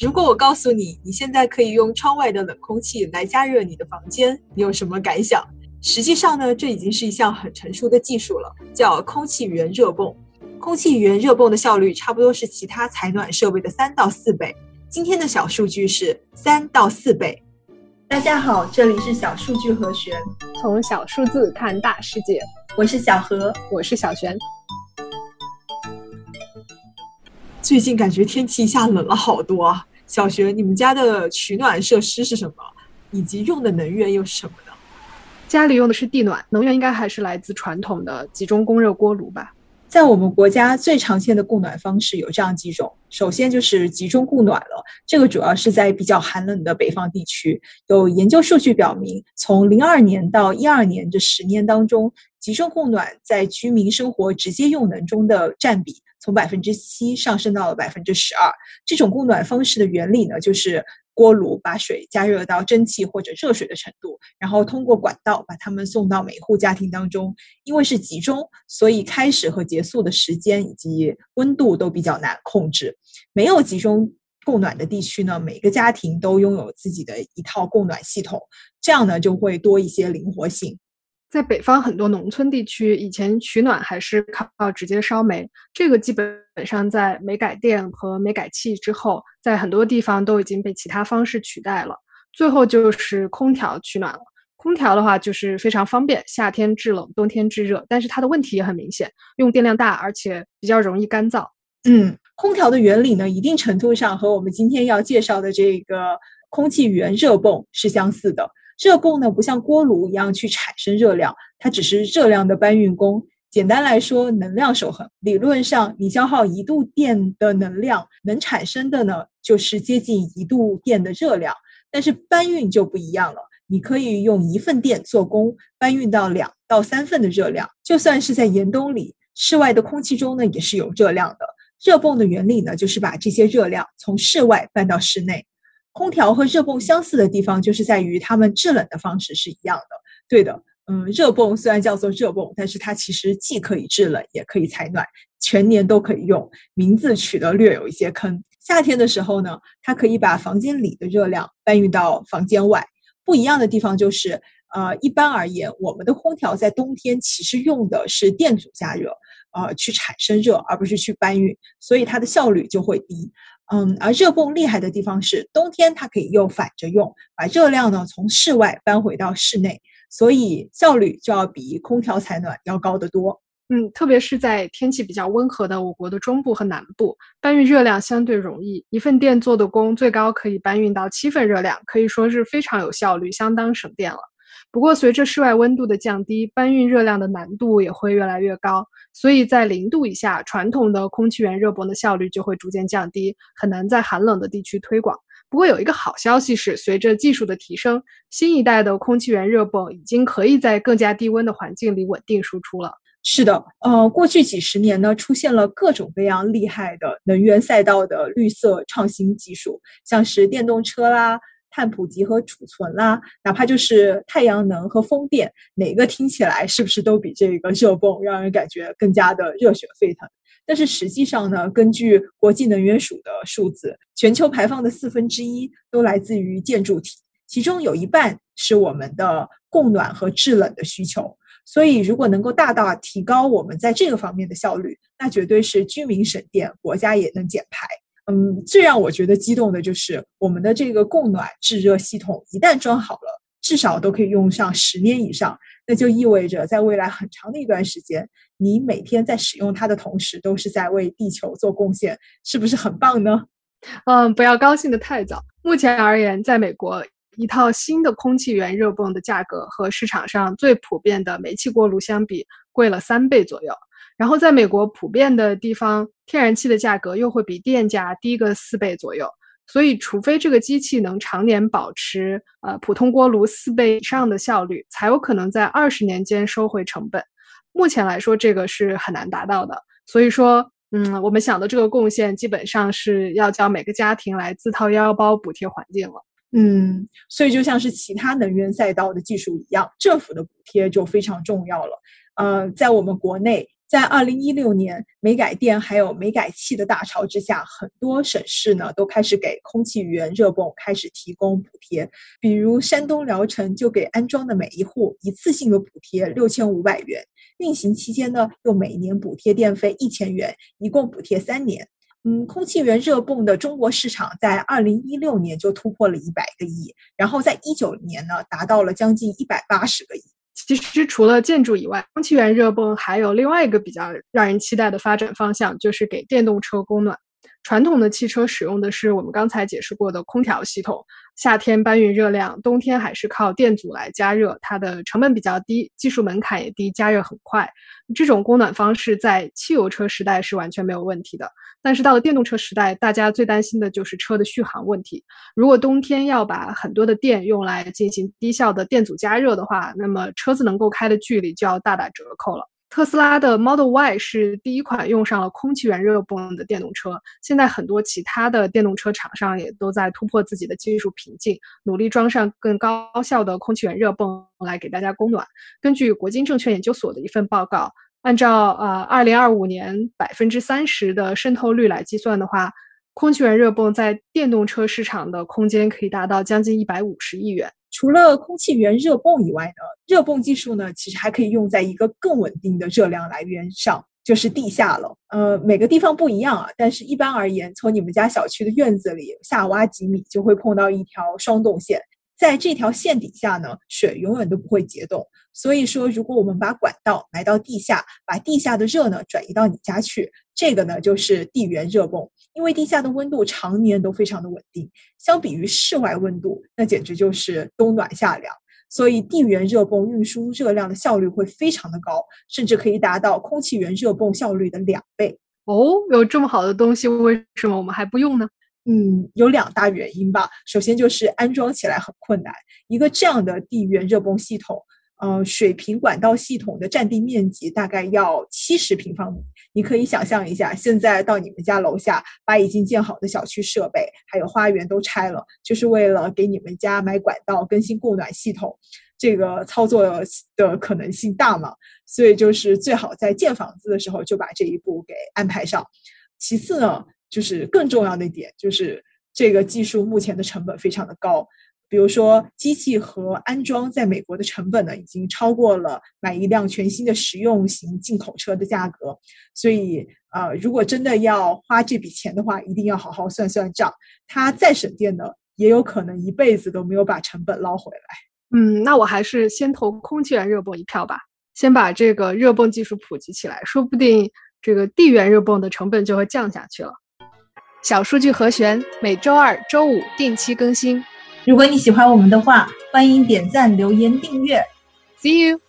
如果我告诉你，你现在可以用窗外的冷空气来加热你的房间，你有什么感想？实际上呢，这已经是一项很成熟的技术了，叫空气源热泵。空气源热泵的效率差不多是其他采暖设备的三到四倍。今天的小数据是三到四倍。大家好，这里是小数据和弦，从小数字看大世界。我是小何，我是小璇。最近感觉天气一下冷了好多啊。小学，你们家的取暖设施是什么？以及用的能源又是什么呢？家里用的是地暖，能源应该还是来自传统的集中供热锅炉吧。在我们国家最常见的供暖方式有这样几种，首先就是集中供暖了，这个主要是在比较寒冷的北方地区。有研究数据表明，从零二年到一二年这十年当中，集中供暖在居民生活直接用能中的占比。从百分之七上升到了百分之十二。这种供暖方式的原理呢，就是锅炉把水加热到蒸汽或者热水的程度，然后通过管道把它们送到每户家庭当中。因为是集中，所以开始和结束的时间以及温度都比较难控制。没有集中供暖的地区呢，每个家庭都拥有自己的一套供暖系统，这样呢就会多一些灵活性。在北方很多农村地区，以前取暖还是靠直接烧煤，这个基本上在煤改电和煤改气之后，在很多地方都已经被其他方式取代了。最后就是空调取暖了。空调的话就是非常方便，夏天制冷，冬天制热，但是它的问题也很明显，用电量大，而且比较容易干燥。嗯，空调的原理呢，一定程度上和我们今天要介绍的这个空气源热泵是相似的。热泵呢，不像锅炉一样去产生热量，它只是热量的搬运工。简单来说，能量守恒。理论上，你消耗一度电的能量，能产生的呢，就是接近一度电的热量。但是搬运就不一样了，你可以用一份电做功，搬运到两到三份的热量。就算是在严冬里，室外的空气中呢，也是有热量的。热泵的原理呢，就是把这些热量从室外搬到室内。空调和热泵相似的地方，就是在于它们制冷的方式是一样的。对的，嗯，热泵虽然叫做热泵，但是它其实既可以制冷，也可以采暖，全年都可以用。名字取得略有一些坑。夏天的时候呢，它可以把房间里的热量搬运到房间外。不一样的地方就是，呃，一般而言，我们的空调在冬天其实用的是电阻加热，呃，去产生热，而不是去搬运，所以它的效率就会低。嗯，而热泵厉害的地方是，冬天它可以又反着用，把热量呢从室外搬回到室内，所以效率就要比空调采暖要高得多。嗯，特别是在天气比较温和的我国的中部和南部，搬运热量相对容易，一份电做的功最高可以搬运到七份热量，可以说是非常有效率，相当省电了。不过，随着室外温度的降低，搬运热量的难度也会越来越高。所以在零度以下，传统的空气源热泵的效率就会逐渐降低，很难在寒冷的地区推广。不过有一个好消息是，随着技术的提升，新一代的空气源热泵已经可以在更加低温的环境里稳定输出了。是的，呃，过去几十年呢，出现了各种各样厉害的能源赛道的绿色创新技术，像是电动车啦。碳普及和储存啦，哪怕就是太阳能和风电，哪个听起来是不是都比这个热泵让人感觉更加的热血沸腾？但是实际上呢，根据国际能源署的数字，全球排放的四分之一都来自于建筑体，其中有一半是我们的供暖和制冷的需求。所以，如果能够大大提高我们在这个方面的效率，那绝对是居民省电，国家也能减排。嗯，最让我觉得激动的就是我们的这个供暖制热系统，一旦装好了，至少都可以用上十年以上。那就意味着，在未来很长的一段时间，你每天在使用它的同时，都是在为地球做贡献，是不是很棒呢？嗯，不要高兴的太早。目前而言，在美国，一套新的空气源热泵的价格和市场上最普遍的煤气锅炉相比，贵了三倍左右。然后，在美国普遍的地方，天然气的价格又会比电价低个四倍左右。所以，除非这个机器能常年保持呃普通锅炉四倍以上的效率，才有可能在二十年间收回成本。目前来说，这个是很难达到的。所以说，嗯，我们想的这个贡献，基本上是要叫每个家庭来自掏腰包补贴环境了。嗯，所以就像是其他能源赛道的技术一样，政府的补贴就非常重要了。呃，在我们国内。在二零一六年煤改电还有煤改气的大潮之下，很多省市呢都开始给空气源热泵开始提供补贴，比如山东聊城就给安装的每一户一次性的补贴六千五百元，运行期间呢又每年补贴电费一千元，一共补贴三年。嗯，空气源热泵的中国市场在二零一六年就突破了一百个亿，然后在一九年呢达到了将近一百八十个亿。其实除了建筑以外，空气源热泵还有另外一个比较让人期待的发展方向，就是给电动车供暖。传统的汽车使用的是我们刚才解释过的空调系统，夏天搬运热量，冬天还是靠电阻来加热，它的成本比较低，技术门槛也低，加热很快。这种供暖方式在汽油车时代是完全没有问题的。但是到了电动车时代，大家最担心的就是车的续航问题。如果冬天要把很多的电用来进行低效的电阻加热的话，那么车子能够开的距离就要大打折扣了。特斯拉的 Model Y 是第一款用上了空气源热泵的电动车。现在很多其他的电动车厂商也都在突破自己的技术瓶颈，努力装上更高效的空气源热泵来给大家供暖。根据国金证券研究所的一份报告，按照呃二零二五年百分之三十的渗透率来计算的话，空气源热泵在电动车市场的空间可以达到将近一百五十亿元。除了空气源热泵以外呢，热泵技术呢，其实还可以用在一个更稳定的热量来源上，就是地下了。呃，每个地方不一样啊，但是一般而言，从你们家小区的院子里下挖几米，就会碰到一条双动线。在这条线底下呢，水永远都不会结冻。所以说，如果我们把管道埋到地下，把地下的热呢转移到你家去，这个呢就是地源热泵。因为地下的温度常年都非常的稳定，相比于室外温度，那简直就是冬暖夏凉。所以地源热泵运输热量的效率会非常的高，甚至可以达到空气源热泵效率的两倍。哦，有这么好的东西，为什么我们还不用呢？嗯，有两大原因吧。首先就是安装起来很困难，一个这样的地源热泵系统，呃，水平管道系统的占地面积大概要七十平方米。你可以想象一下，现在到你们家楼下，把已经建好的小区设备还有花园都拆了，就是为了给你们家买管道、更新供暖系统，这个操作的可能性大吗？所以就是最好在建房子的时候就把这一步给安排上。其次呢？就是更重要的一点，就是这个技术目前的成本非常的高。比如说，机器和安装在美国的成本呢，已经超过了买一辆全新的实用型进口车的价格。所以，呃，如果真的要花这笔钱的话，一定要好好算算账。它再省电呢，也有可能一辈子都没有把成本捞回来。嗯，那我还是先投空气源热泵一票吧，先把这个热泵技术普及起来，说不定这个地源热泵的成本就会降下去了。小数据和弦每周二、周五定期更新。如果你喜欢我们的话，欢迎点赞、留言、订阅。See you.